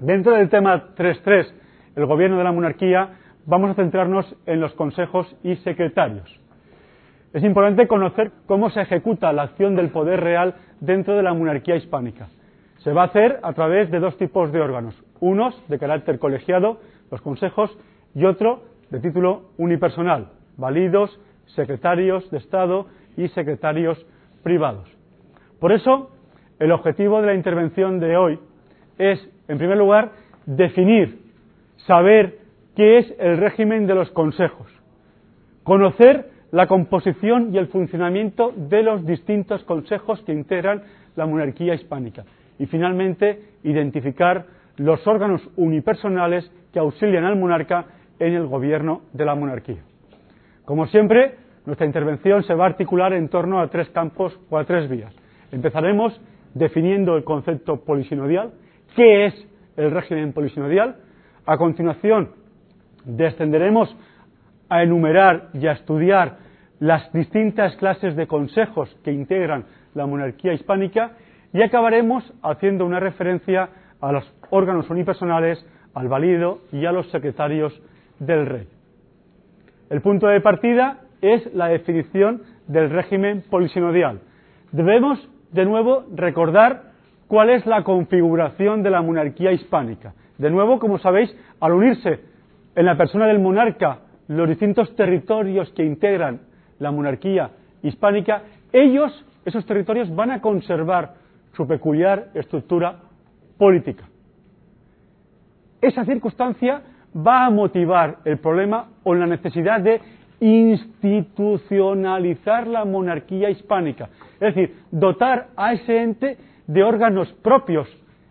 Dentro del tema 3.3, el gobierno de la monarquía, vamos a centrarnos en los consejos y secretarios. Es importante conocer cómo se ejecuta la acción del poder real dentro de la monarquía hispánica. Se va a hacer a través de dos tipos de órganos, unos de carácter colegiado, los consejos, y otro de título unipersonal, válidos, secretarios de Estado y secretarios privados. Por eso, el objetivo de la intervención de hoy es, en primer lugar, definir, saber qué es el régimen de los consejos, conocer la composición y el funcionamiento de los distintos consejos que integran la monarquía hispánica y, finalmente, identificar los órganos unipersonales que auxilian al monarca en el gobierno de la monarquía. Como siempre, nuestra intervención se va a articular en torno a tres campos o a tres vías. Empezaremos definiendo el concepto polisinodial, qué es el régimen polisinodial. A continuación, descenderemos a enumerar y a estudiar las distintas clases de consejos que integran la monarquía hispánica y acabaremos haciendo una referencia a los órganos unipersonales, al valido y a los secretarios del rey. El punto de partida es la definición del régimen polisinodial. Debemos, de nuevo, recordar cuál es la configuración de la monarquía hispánica. De nuevo, como sabéis, al unirse en la persona del monarca los distintos territorios que integran la monarquía hispánica, ellos, esos territorios, van a conservar su peculiar estructura política. Esa circunstancia va a motivar el problema o la necesidad de institucionalizar la monarquía hispánica, es decir, dotar a ese ente de órganos propios,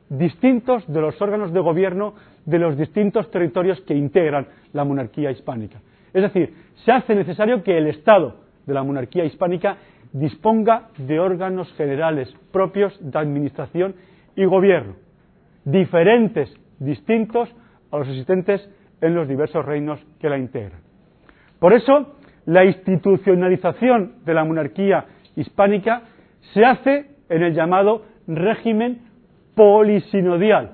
distintos de los órganos de gobierno de los distintos territorios que integran la monarquía hispánica. Es decir, se hace necesario que el Estado de la monarquía hispánica disponga de órganos generales propios de administración y gobierno, diferentes, distintos a los existentes en los diversos reinos que la integran. Por eso, la institucionalización de la monarquía hispánica se hace en el llamado régimen polisinodial,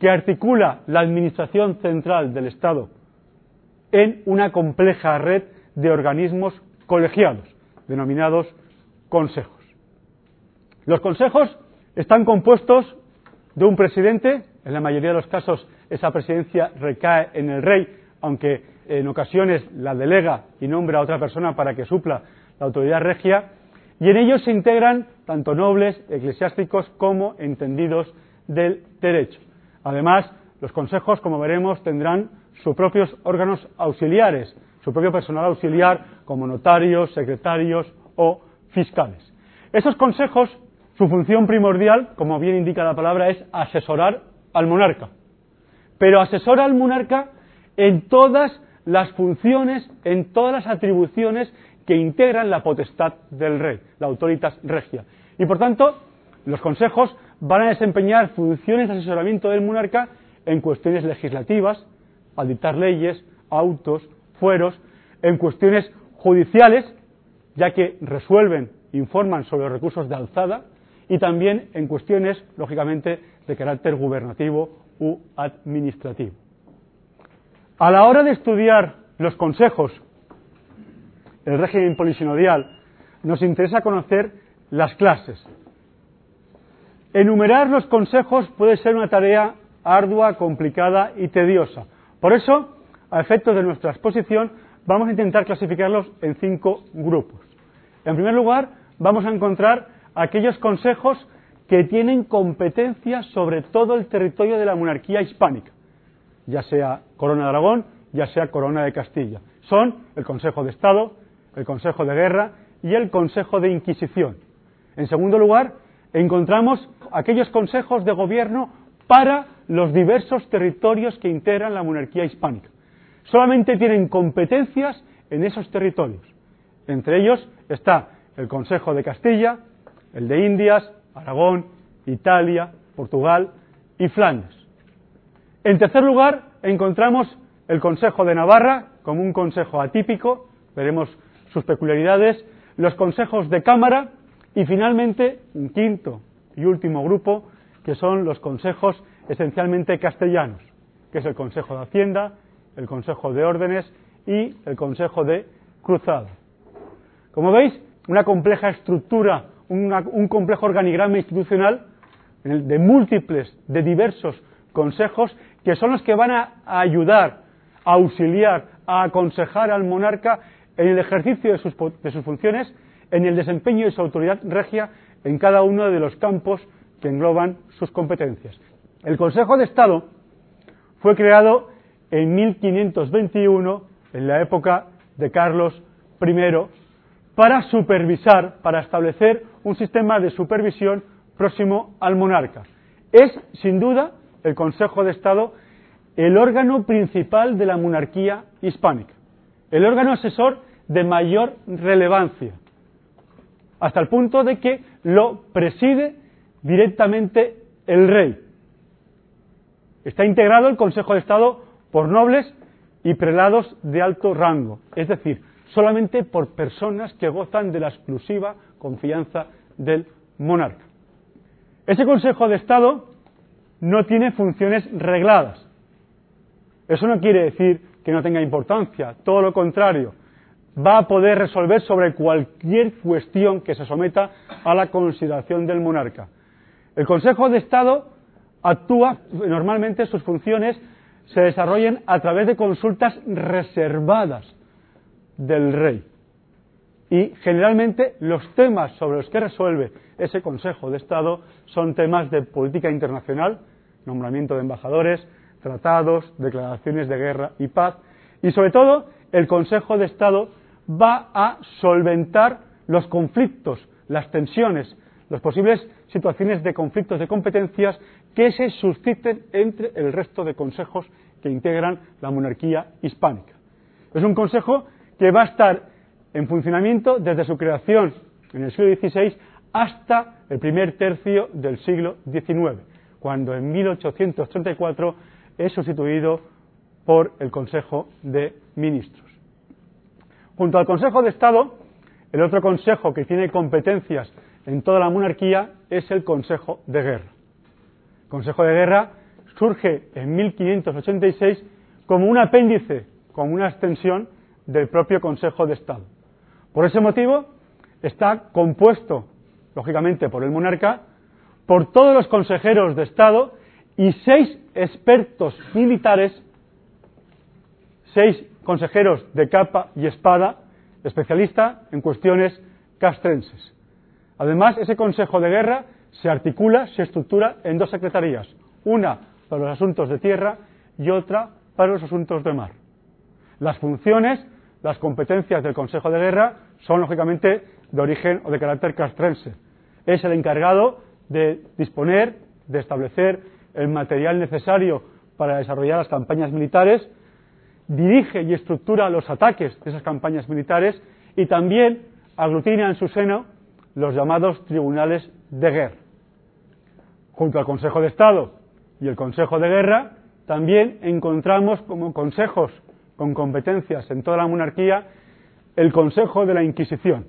que articula la administración central del Estado en una compleja red de organismos colegiados, denominados consejos. Los consejos están compuestos de un presidente, en la mayoría de los casos esa presidencia recae en el rey, aunque en ocasiones la delega y nombra a otra persona para que supla la autoridad regia, y en ellos se integran tanto nobles, eclesiásticos como entendidos del derecho. Además, los consejos, como veremos, tendrán sus propios órganos auxiliares, su propio personal auxiliar, como notarios, secretarios o fiscales. Esos consejos, su función primordial, como bien indica la palabra, es asesorar al monarca. Pero asesora al monarca en todas las funciones, en todas las atribuciones que integran la potestad del rey, la autoritas regia. Y por tanto, los consejos van a desempeñar funciones de asesoramiento del monarca en cuestiones legislativas, al dictar leyes, autos, fueros, en cuestiones judiciales, ya que resuelven, informan sobre los recursos de alzada, y también en cuestiones, lógicamente, de carácter gubernativo u administrativo. A la hora de estudiar los consejos, el régimen polisinodial, nos interesa conocer las clases. Enumerar los consejos puede ser una tarea ardua, complicada y tediosa. Por eso, a efectos de nuestra exposición, vamos a intentar clasificarlos en cinco grupos. En primer lugar, vamos a encontrar aquellos consejos que tienen competencia sobre todo el territorio de la monarquía hispánica, ya sea Corona de Aragón, ya sea Corona de Castilla. Son el Consejo de Estado, el Consejo de Guerra y el Consejo de Inquisición. En segundo lugar, encontramos aquellos consejos de gobierno para los diversos territorios que integran la monarquía hispánica. Solamente tienen competencias en esos territorios. Entre ellos está el Consejo de Castilla, el de Indias, Aragón, Italia, Portugal y Flandes. En tercer lugar, encontramos el Consejo de Navarra como un consejo atípico, veremos sus peculiaridades, los consejos de Cámara, Y finalmente, un quinto y último grupo, que son los consejos esencialmente castellanos, que es el Consejo de Hacienda, el Consejo de Órdenes y el Consejo de Cruzada. Como veis, una compleja estructura, un complejo organigrama institucional de múltiples, de diversos consejos que son los que van a ayudar, a auxiliar, a aconsejar al monarca en el ejercicio de sus, funciones, en el desempeño de su autoridad regia en cada uno de los campos que engloban sus competencias. El Consejo de Estado fue creado en 1521, en la época de Carlos I, para supervisar, para establecer un sistema de supervisión próximo al monarca. Es, sin duda, el Consejo de Estado el órgano principal de la monarquía hispánica, el órgano asesor de mayor relevancia, hasta el punto de que lo preside directamente el rey. Está integrado el Consejo de Estado por nobles y prelados de alto rango, es decir, solamente por personas que gozan de la exclusiva confianza del monarca. Ese Consejo de Estado no tiene funciones regladas. Eso no quiere decir que no tenga importancia, todo lo contrario. Va a poder resolver sobre cualquier cuestión que se someta a la consideración del monarca. El Consejo de Estado actúa, normalmente sus funciones se desarrollan a través de consultas reservadas del rey. Y generalmente los temas sobre los que resuelve ese Consejo de Estado son temas de política internacional, nombramiento de embajadores, tratados, declaraciones de guerra y paz, y sobre todo el Consejo de Estado va a solventar los conflictos, las tensiones, las posibles situaciones de conflictos de competencias que se susciten entre el resto de consejos que integran la monarquía hispánica. Es un consejo que va a estar en funcionamiento desde su creación en el siglo XVI hasta el primer tercio del siglo XIX, cuando en 1834 es sustituido por el Consejo de Ministros. Junto al Consejo de Estado, el otro consejo que tiene competencias en toda la monarquía es el Consejo de Guerra. El Consejo de Guerra surge en 1586 como un apéndice, como una extensión del propio Consejo de Estado. Por ese motivo, está compuesto, lógicamente, por el monarca, por todos los consejeros de Estado y seis expertos militares, seis consejeros de capa y espada, especialistas en cuestiones castrenses. Además, ese Consejo de Guerra se articula, se estructura en dos secretarías, una para los asuntos de tierra y otra para los asuntos de mar. Las funciones, las competencias del Consejo de Guerra son lógicamente de origen o de carácter castrense. Es el encargado de disponer, de establecer el material necesario para desarrollar las campañas militares, dirige y estructura los ataques de esas campañas militares y también aglutina en su seno los llamados tribunales de guerra. Junto al Consejo de Estado y el Consejo de Guerra, también encontramos como consejos con competencias en toda la monarquía el Consejo de la Inquisición.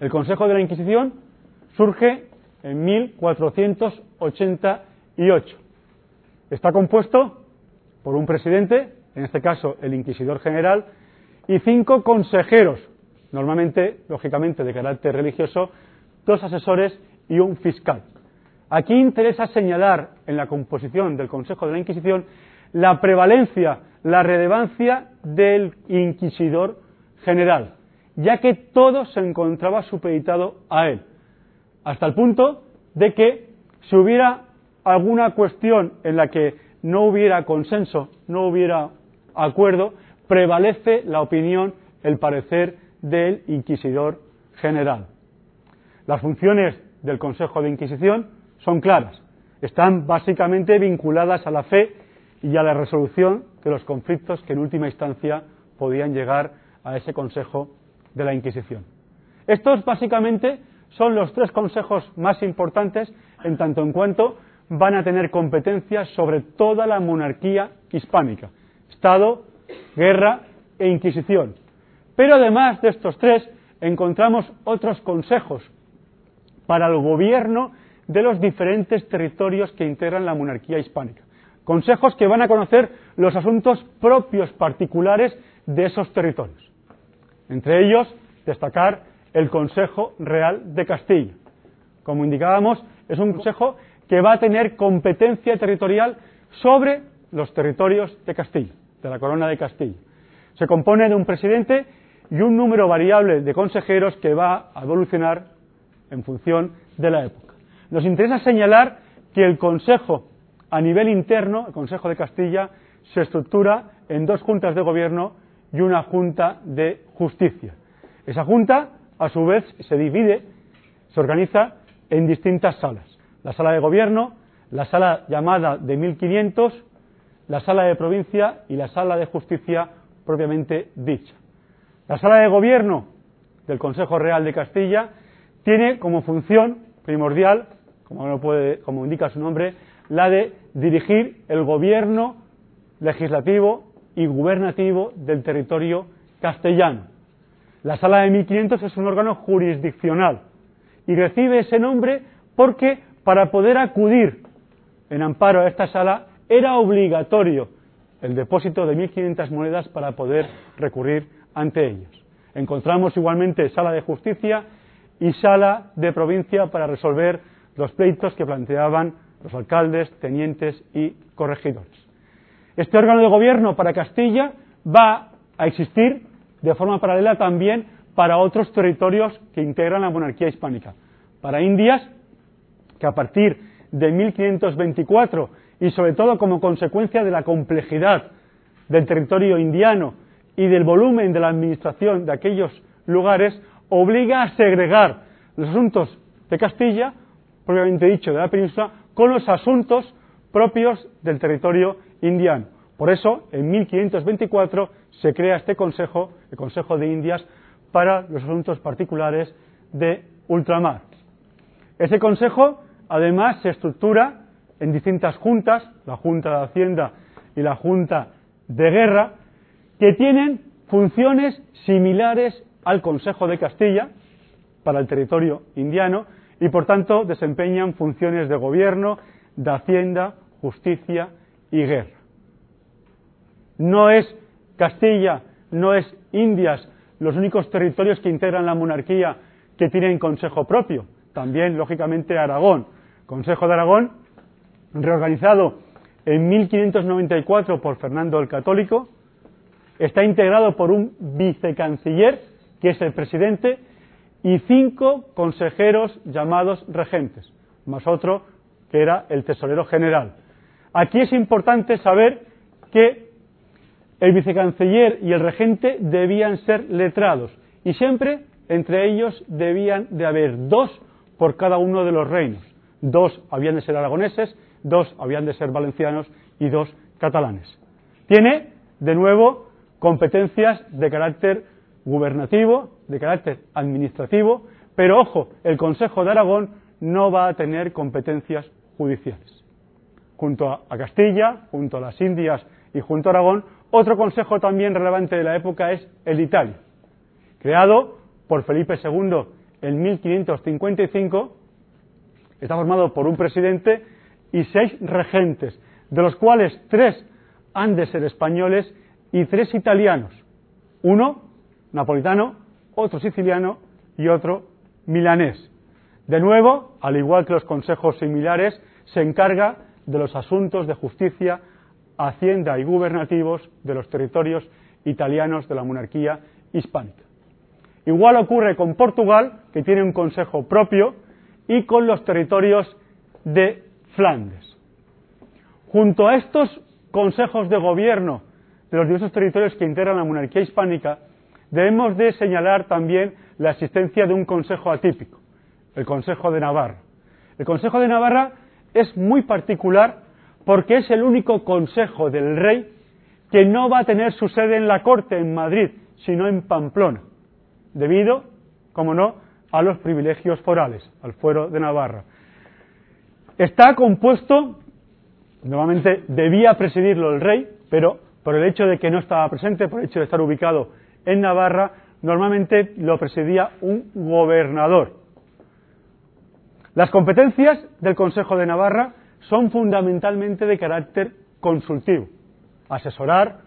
El Consejo de la Inquisición surge en 1488. Está compuesto por un presidente, en este caso el Inquisidor General, y cinco consejeros, normalmente, lógicamente, de carácter religioso, dos asesores y un fiscal. Aquí interesa señalar en la composición del Consejo de la Inquisición la prevalencia, la relevancia del Inquisidor General, ya que todo se encontraba supeditado a él, hasta el punto de que si hubiera alguna cuestión en la que no hubiera consenso, no hubiera acuerdo, prevalece la opinión, el parecer del inquisidor general. Las funciones del Consejo de Inquisición son claras, están básicamente vinculadas a la fe y a la resolución de los conflictos que en última instancia podían llegar a ese Consejo de la Inquisición. Estos básicamente son los tres consejos más importantes en tanto en cuanto van a tener competencias sobre toda la monarquía hispánica, Estado, guerra e Inquisición. Pero además de estos tres, encontramos otros consejos para el gobierno de los diferentes territorios que integran la monarquía hispánica. Consejos que van a conocer los asuntos propios particulares de esos territorios. Entre ellos, destacar el Consejo Real de Castilla. Como indicábamos, es un consejo que va a tener competencia territorial sobre los territorios de Castilla, de la corona de Castilla. Se compone de un presidente y un número variable de consejeros que va a evolucionar en función de la época. Nos interesa señalar que el Consejo a nivel interno, el Consejo de Castilla, se estructura en dos juntas de gobierno y una junta de justicia. Esa junta, a su vez, se divide, se organiza en distintas salas. La sala de gobierno, la sala llamada de 1500, la sala de provincia y la sala de justicia propiamente dicha. La sala de gobierno del Consejo Real de Castilla tiene como función primordial, como, puede, como indica su nombre, la de dirigir el gobierno legislativo y gubernativo del territorio castellano. La sala de 1500 es un órgano jurisdiccional y recibe ese nombre porque para poder acudir en amparo a esta sala era obligatorio el depósito de 1.500 monedas para poder recurrir ante ellos. Encontramos igualmente sala de justicia y sala de provincia para resolver los pleitos que planteaban los alcaldes, tenientes y corregidores. Este órgano de gobierno para Castilla va a existir de forma paralela también para otros territorios que integran la monarquía hispánica. Para Indias, que a partir de 1524 y sobre todo como consecuencia de la complejidad del territorio indiano y del volumen de la administración de aquellos lugares, obliga a segregar los asuntos de Castilla, propiamente dicho, de la península, con los asuntos propios del territorio indiano. Por eso, en 1524 se crea este Consejo, el Consejo de Indias, para los asuntos particulares de ultramar. Ese Consejo, además, se estructura en distintas juntas, la Junta de Hacienda y la Junta de Guerra, que tienen funciones similares al Consejo de Castilla para el territorio indiano y, por tanto, desempeñan funciones de gobierno, de Hacienda, justicia y guerra. No es Castilla, no es Indias los únicos territorios que integran la monarquía que tienen consejo propio. También, lógicamente, Aragón. Consejo de Aragón, reorganizado en 1594 por Fernando el Católico, está integrado por un vicecanciller, que es el presidente, y cinco consejeros llamados regentes, más otro que era el tesorero general. Aquí es importante saber que el vicecanciller y el regente debían ser letrados y siempre entre ellos debían de haber dos por cada uno de los reinos. Dos habían de ser aragoneses, dos habían de ser valencianos y dos catalanes. Tiene, de nuevo, competencias de carácter gubernativo, de carácter administrativo, pero ojo, el Consejo de Aragón no va a tener competencias judiciales. Junto a Castilla, junto a las Indias y junto a Aragón, otro consejo también relevante de la época es el Italia, creado por Felipe II en 1555, está formado por un presidente y seis regentes, de los cuales tres han de ser españoles y tres italianos, uno napolitano, otro siciliano y otro milanés. De nuevo, al igual que los consejos similares, se encarga de los asuntos de justicia, hacienda y gubernativos de los territorios italianos de la monarquía hispánica. Igual ocurre con Portugal, que tiene un consejo propio, y con los territorios de Flandes. Junto a estos consejos de gobierno de los diversos territorios que integran la monarquía hispánica, debemos de señalar también la existencia de un consejo atípico, el Consejo de Navarra. El Consejo de Navarra es muy particular porque es el único consejo del rey que no va a tener su sede en la corte en Madrid, sino en Pamplona, debido, como no, a los privilegios forales, al fuero de Navarra. Está compuesto, normalmente debía presidirlo el rey, pero por el hecho de que no estaba presente, por el hecho de estar ubicado en Navarra, normalmente lo presidía un gobernador. Las competencias del Consejo de Navarra son fundamentalmente de carácter consultivo, asesorar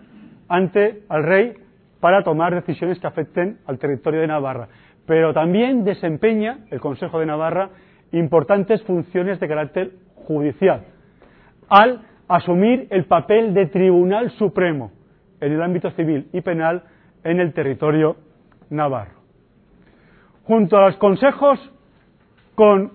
ante al rey para tomar decisiones que afecten al territorio de Navarra, pero también desempeña el Consejo de Navarra importantes funciones de carácter judicial, al asumir el papel de Tribunal Supremo en el ámbito civil y penal en el territorio navarro. Junto a los consejos con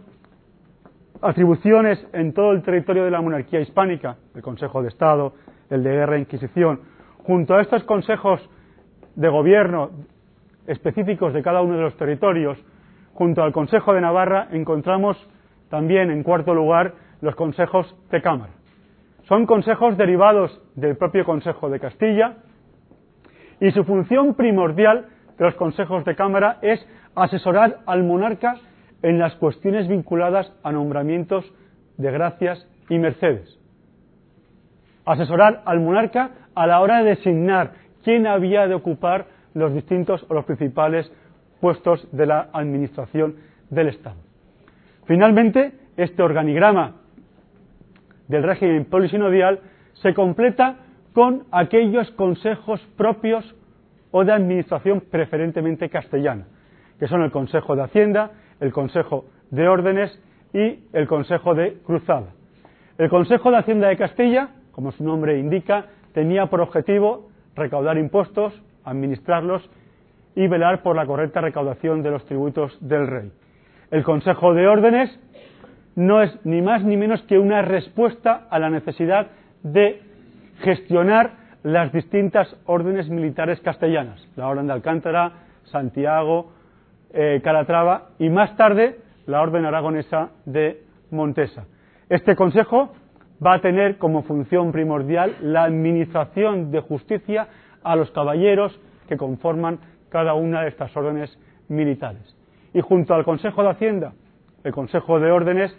atribuciones en todo el territorio de la monarquía hispánica, el Consejo de Estado, el de Guerra e Inquisición, junto a estos consejos de gobierno específicos de cada uno de los territorios, junto al Consejo de Navarra encontramos también, en cuarto lugar, los consejos de Cámara. Son consejos derivados del propio Consejo de Castilla y su función primordial de los consejos de Cámara es asesorar al monarca en las cuestiones vinculadas a nombramientos de gracias y mercedes. Asesorar al monarca a la hora de designar quién había de ocupar los distintos o los principales puestos de la administración del Estado. Finalmente, este organigrama del régimen polisinodial se completa con aquellos consejos propios o de administración preferentemente castellana, que son el Consejo de Hacienda, el Consejo de Órdenes y el Consejo de Cruzada. El Consejo de Hacienda de Castilla, como su nombre indica, tenía por objetivo recaudar impuestos, administrarlos y velar por la correcta recaudación de los tributos del rey. El Consejo de Órdenes no es ni más ni menos que una respuesta a la necesidad de gestionar las distintas órdenes militares castellanas, la Orden de Alcántara, Santiago, eh, Calatrava y más tarde la Orden Aragonesa de Montesa. Este Consejo va a tener como función primordial la administración de justicia a los caballeros que conforman cada una de estas órdenes militares. Y junto al Consejo de Hacienda, el Consejo de Órdenes,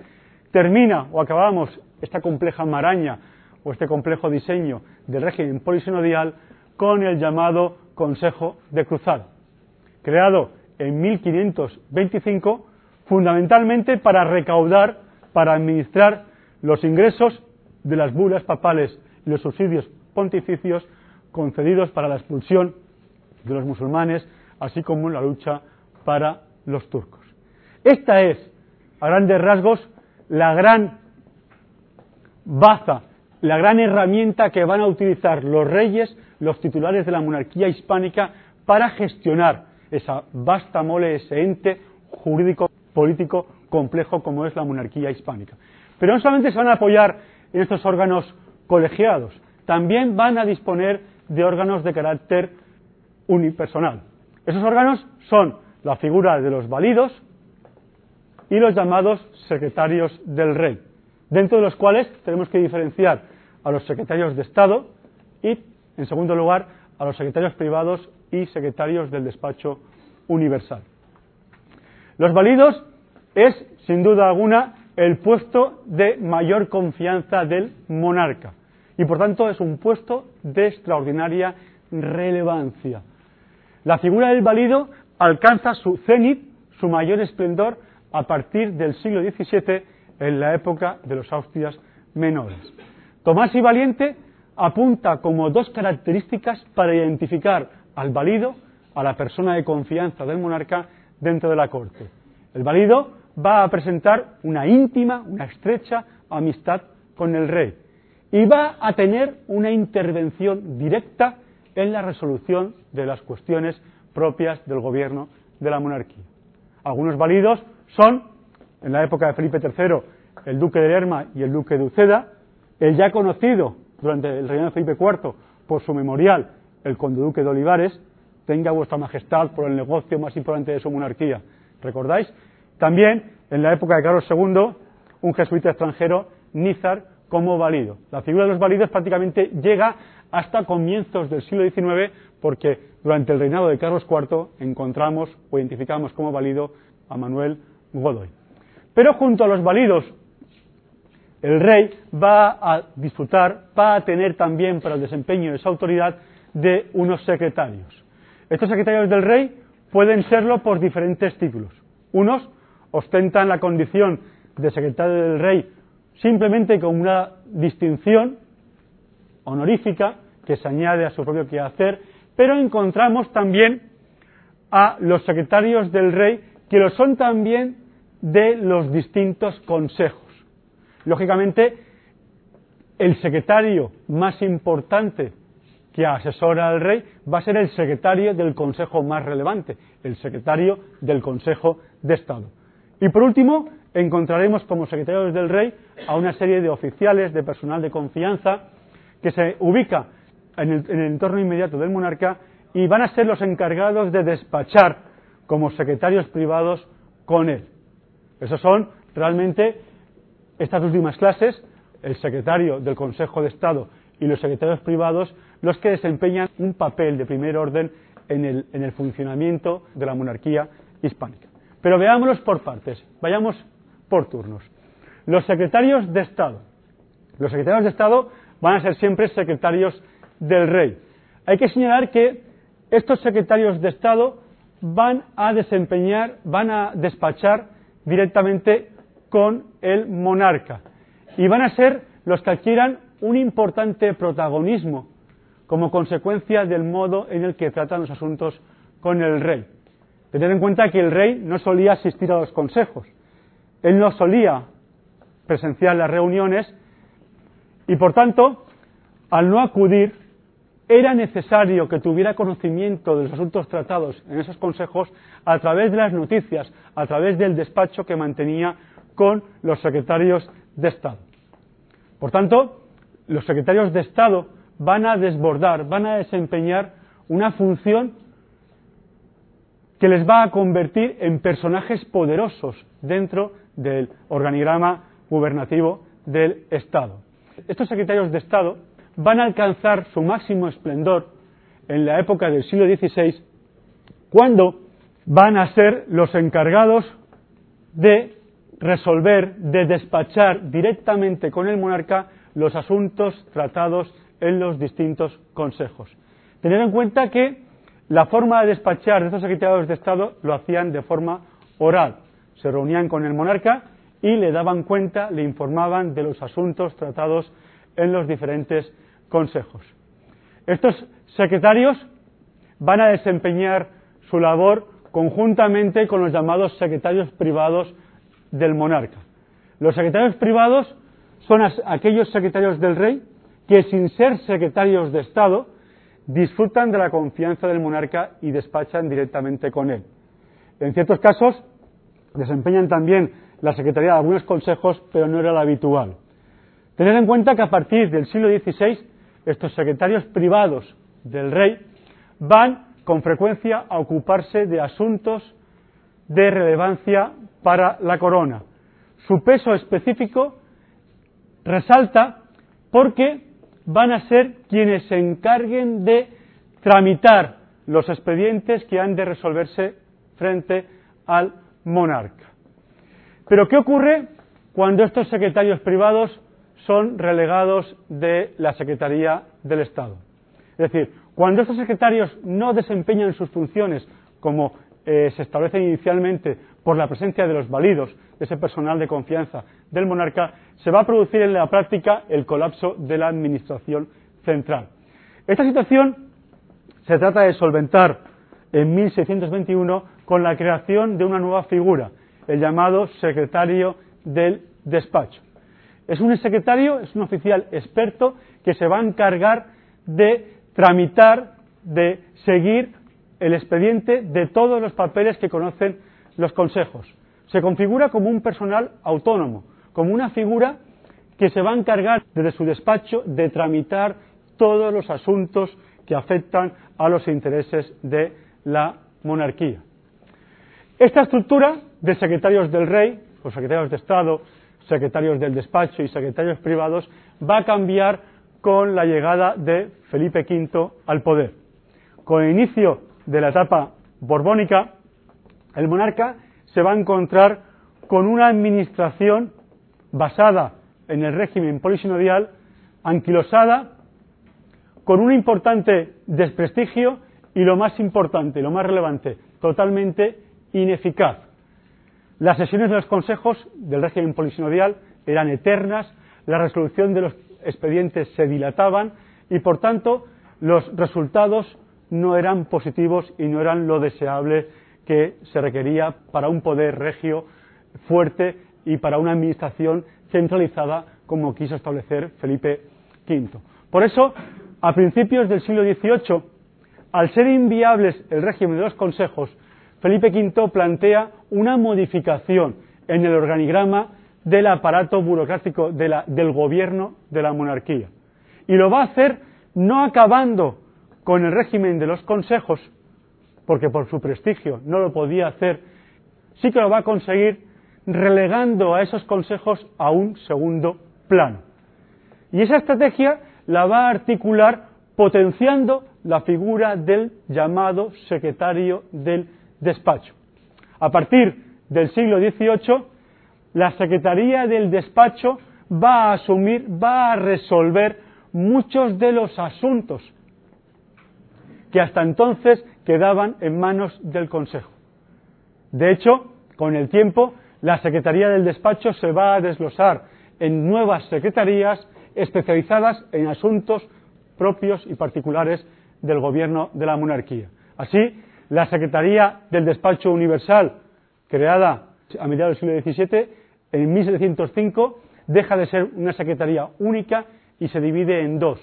termina o acabamos esta compleja maraña o este complejo diseño del régimen polisinodial con el llamado Consejo de Cruzada, creado en 1525 fundamentalmente para recaudar, para administrar los ingresos de las bulas papales y los subsidios pontificios concedidos para la expulsión de los musulmanes, así como en la lucha para los turcos. Esta es, a grandes rasgos, la gran baza, la gran herramienta que van a utilizar los reyes, los titulares de la monarquía hispánica, para gestionar esa vasta mole, ese ente jurídico político complejo como es la monarquía hispánica. Pero no solamente se van a apoyar en estos órganos colegiados, también van a disponer de órganos de carácter unipersonal. Esos órganos son la figura de los validos y los llamados secretarios del rey, dentro de los cuales tenemos que diferenciar a los secretarios de Estado y, en segundo lugar, a los secretarios privados y secretarios del despacho universal. Los validos es, sin duda alguna, el puesto de mayor confianza del monarca y, por tanto, es un puesto de extraordinaria relevancia. La figura del valido alcanza su cenit, su mayor esplendor, a partir del siglo XVII, en la época de los Austrias menores. Tomás y Valiente apunta como dos características para identificar al valido, a la persona de confianza del monarca dentro de la corte. El valido va a presentar una íntima, una estrecha amistad con el rey y va a tener una intervención directa en la resolución de las cuestiones propias del gobierno de la monarquía. Algunos validos son, en la época de Felipe III, el duque de Lerma y el duque de Uceda, el ya conocido durante el reinado de Felipe IV por su memorial, el conde duque de Olivares, tenga vuestra majestad por el negocio más importante de su monarquía. ¿Recordáis? También, en la época de Carlos II, un jesuita extranjero, Nízar, como válido. La figura de los válidos prácticamente llega hasta comienzos del siglo XIX, porque durante el reinado de Carlos IV encontramos o identificamos como válido a Manuel Godoy. Pero junto a los válidos, el rey va a disfrutar, va a tener también para el desempeño de su autoridad de unos secretarios. Estos secretarios del rey pueden serlo por diferentes títulos. Unos ostentan la condición de secretario del rey simplemente como una distinción honorífica que se añade a su propio quehacer, pero encontramos también a los secretarios del rey que lo son también de los distintos consejos. Lógicamente, el secretario más importante que asesora al rey va a ser el secretario del consejo más relevante, el secretario del Consejo de Estado. Y por último, encontraremos como secretarios del rey a una serie de oficiales, de personal de confianza, que se ubica en el, en el entorno inmediato del monarca y van a ser los encargados de despachar como secretarios privados con él. Esos son realmente estas últimas clases, el secretario del Consejo de Estado y los secretarios privados, los que desempeñan un papel de primer orden en el, en el funcionamiento de la monarquía hispánica. Pero veámoslos por partes, vayamos por turnos. Los secretarios de Estado. Los secretarios de Estado van a ser siempre secretarios del rey. Hay que señalar que estos secretarios de Estado van a desempeñar, van a despachar directamente con el monarca y van a ser los que adquieran un importante protagonismo como consecuencia del modo en el que tratan los asuntos con el rey. Tener en cuenta que el rey no solía asistir a los consejos, él no solía presenciar las reuniones y por tanto, al no acudir, era necesario que tuviera conocimiento de los asuntos tratados en esos consejos a través de las noticias, a través del despacho que mantenía con los secretarios de Estado. Por tanto, los secretarios de Estado van a desbordar, van a desempeñar una función que les va a convertir en personajes poderosos dentro del organigrama gubernativo del Estado. Estos secretarios de Estado van a alcanzar su máximo esplendor en la época del siglo XVI, cuando van a ser los encargados de resolver, de despachar directamente con el monarca los asuntos tratados en los distintos consejos. Tener en cuenta que la forma de despachar de estos secretarios de Estado lo hacían de forma oral. Se reunían con el monarca y le daban cuenta, le informaban de los asuntos tratados en los diferentes consejos. Estos secretarios van a desempeñar su labor conjuntamente con los llamados secretarios privados del monarca. Los secretarios privados son aquellos secretarios del rey que sin ser secretarios de Estado disfrutan de la confianza del monarca y despachan directamente con él. En ciertos casos desempeñan también la secretaría de algunos consejos, pero no era la habitual. Tener en cuenta que a partir del siglo XVI estos secretarios privados del rey van con frecuencia a ocuparse de asuntos de relevancia para la corona. Su peso específico resalta porque van a ser quienes se encarguen de tramitar los expedientes que han de resolverse frente al monarca. Pero ¿qué ocurre cuando estos secretarios privados son relegados de la Secretaría del Estado? Es decir, cuando estos secretarios no desempeñan sus funciones como eh, se establecen inicialmente por la presencia de los validos, de ese personal de confianza del monarca, se va a producir en la práctica el colapso de la administración central. Esta situación se trata de solventar en 1621 con la creación de una nueva figura, el llamado secretario del despacho. Es un secretario, es un oficial experto que se va a encargar de tramitar, de seguir el expediente de todos los papeles que conocen los consejos. Se configura como un personal autónomo, como una figura que se va a encargar desde su despacho de tramitar todos los asuntos que afectan a los intereses de la monarquía. Esta estructura de secretarios del rey, o secretarios de Estado, secretarios del despacho y secretarios privados, va a cambiar con la llegada de Felipe V al poder. Con el inicio de la etapa borbónica, el monarca se va a encontrar con una administración basada en el régimen polisinodial, anquilosada, con un importante desprestigio y lo más importante, lo más relevante, totalmente ineficaz. Las sesiones de los consejos del régimen polisinodial eran eternas, la resolución de los expedientes se dilataban y, por tanto, los resultados no eran positivos y no eran lo deseable que se requería para un poder regio fuerte y para una administración centralizada como quiso establecer Felipe V. Por eso, a principios del siglo XVIII, al ser inviables el régimen de los consejos, Felipe V plantea una modificación en el organigrama del aparato burocrático del gobierno de la monarquía. Y lo va a hacer no acabando con el régimen de los consejos, porque por su prestigio no lo podía hacer, sí que lo va a conseguir relegando a esos consejos a un segundo plano. Y esa estrategia la va a articular potenciando la figura del llamado secretario del despacho. A partir del siglo XVIII, la Secretaría del Despacho va a asumir, va a resolver muchos de los asuntos que hasta entonces quedaban en manos del Consejo. De hecho, con el tiempo, la Secretaría del Despacho se va a desglosar en nuevas secretarías especializadas en asuntos propios y particulares del gobierno de la monarquía. Así, la Secretaría del Despacho Universal, creada a mediados del siglo XVII, en 1705 deja de ser una secretaría única y se divide en dos.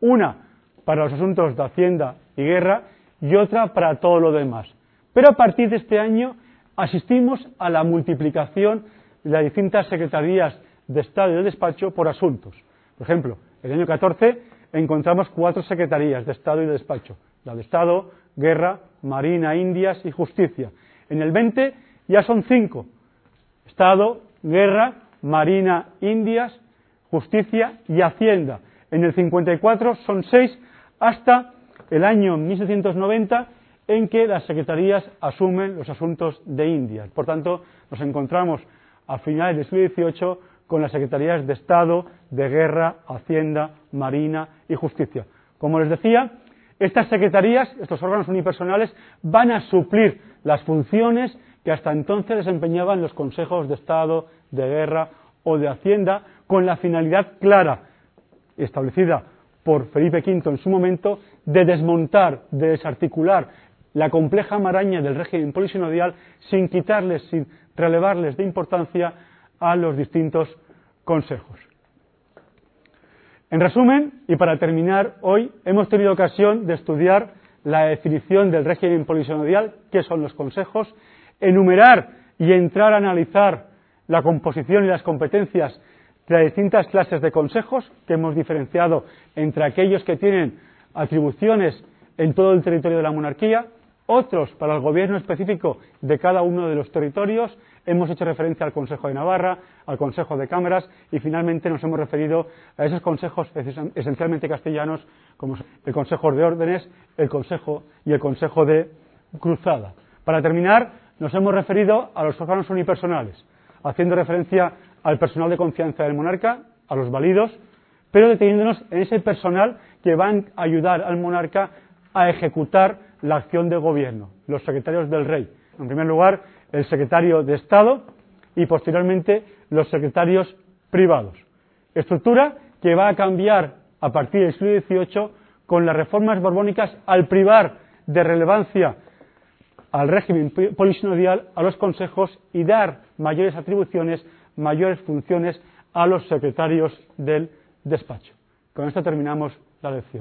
Una para los asuntos de Hacienda y Guerra y otra para todo lo demás. Pero a partir de este año asistimos a la multiplicación de las distintas secretarías de Estado y de despacho por asuntos. Por ejemplo, en el año 14 encontramos cuatro secretarías de Estado y de despacho. La de Estado, Guerra, Marina, Indias y Justicia. En el 20 ya son cinco. Estado, Guerra, Marina, Indias, Justicia y Hacienda. En el 54 son seis hasta el año 1790 en que las secretarías asumen los asuntos de Indias. Por tanto, nos encontramos a finales del siglo XVIII con las secretarías de Estado, de Guerra, Hacienda, Marina y Justicia. Como les decía, estas secretarías, estos órganos unipersonales, van a suplir las funciones que hasta entonces desempeñaban los consejos de Estado, de Guerra o de Hacienda, con la finalidad clara, establecida por Felipe V en su momento, de desmontar, de desarticular la compleja maraña del régimen polisinodial sin quitarles, sin relevarles de importancia a los distintos consejos. En resumen, y para terminar, hoy hemos tenido ocasión de estudiar la definición del régimen polisinodial, qué son los consejos, enumerar y entrar a analizar la composición y las competencias de las distintas clases de consejos que hemos diferenciado entre aquellos que tienen atribuciones en todo el territorio de la monarquía, otros para el gobierno específico de cada uno de los territorios, hemos hecho referencia al Consejo de Navarra, al Consejo de Cámaras y finalmente nos hemos referido a esos consejos esencialmente castellanos como el Consejo de Órdenes, el Consejo y el Consejo de Cruzada. Para terminar, nos hemos referido a los órganos unipersonales, haciendo referencia al personal de confianza del monarca, a los válidos, pero deteniéndonos en ese personal que van a ayudar al monarca a ejecutar la acción de gobierno, los secretarios del rey. En primer lugar, el secretario de Estado y posteriormente los secretarios privados. Estructura que va a cambiar a partir del siglo XVIII con las reformas borbónicas al privar de relevancia al régimen polisinodial, a los consejos y dar mayores atribuciones, mayores funciones a los secretarios del despacho. Con esto terminamos la lección.